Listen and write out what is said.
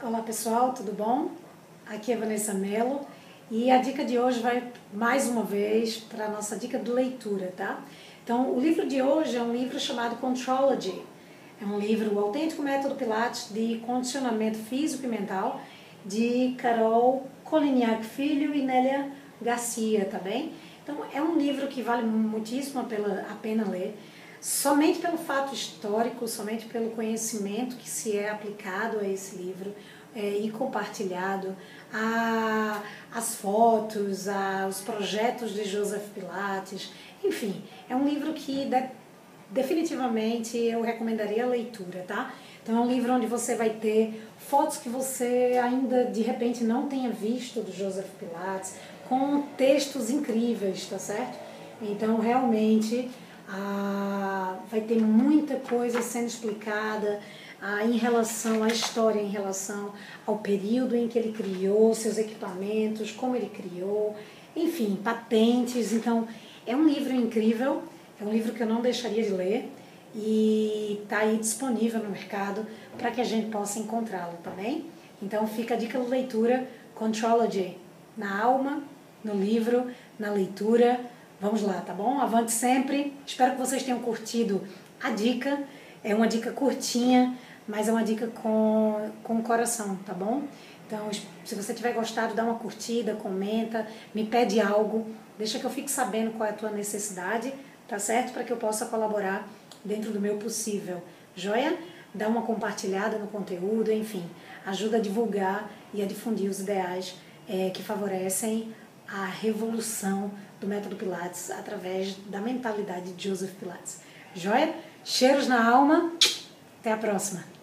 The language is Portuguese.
Olá pessoal, tudo bom? Aqui é Vanessa Mello e a dica de hoje vai mais uma vez para a nossa dica de leitura, tá? Então, o livro de hoje é um livro chamado Contrology. É um livro, o autêntico método Pilates de condicionamento físico e mental de Carol Coliniac Filho e Nélia Garcia, tá bem? Então, é um livro que vale muitíssimo a pena ler somente pelo fato histórico, somente pelo conhecimento que se é aplicado a esse livro é, e compartilhado, a, as fotos, a, os projetos de Joseph Pilates, enfim, é um livro que de, definitivamente eu recomendaria a leitura, tá? Então é um livro onde você vai ter fotos que você ainda de repente não tenha visto do Joseph Pilates, com textos incríveis, tá certo? Então realmente ah, vai ter muita coisa sendo explicada ah, em relação à história, em relação ao período em que ele criou seus equipamentos, como ele criou, enfim, patentes. Então, é um livro incrível, é um livro que eu não deixaria de ler e está aí disponível no mercado para que a gente possa encontrá-lo, tá? Então, fica a dica de leitura Contrology na alma, no livro, na leitura Vamos lá, tá bom? Avante sempre. Espero que vocês tenham curtido a dica. É uma dica curtinha, mas é uma dica com, com coração, tá bom? Então, se você tiver gostado, dá uma curtida, comenta, me pede algo, deixa que eu fique sabendo qual é a tua necessidade, tá certo? Para que eu possa colaborar dentro do meu possível. Joia? Dá uma compartilhada no conteúdo, enfim, ajuda a divulgar e a difundir os ideais é, que favorecem a revolução do método Pilates através da mentalidade de Joseph Pilates. Joia? Cheiros na alma. Até a próxima.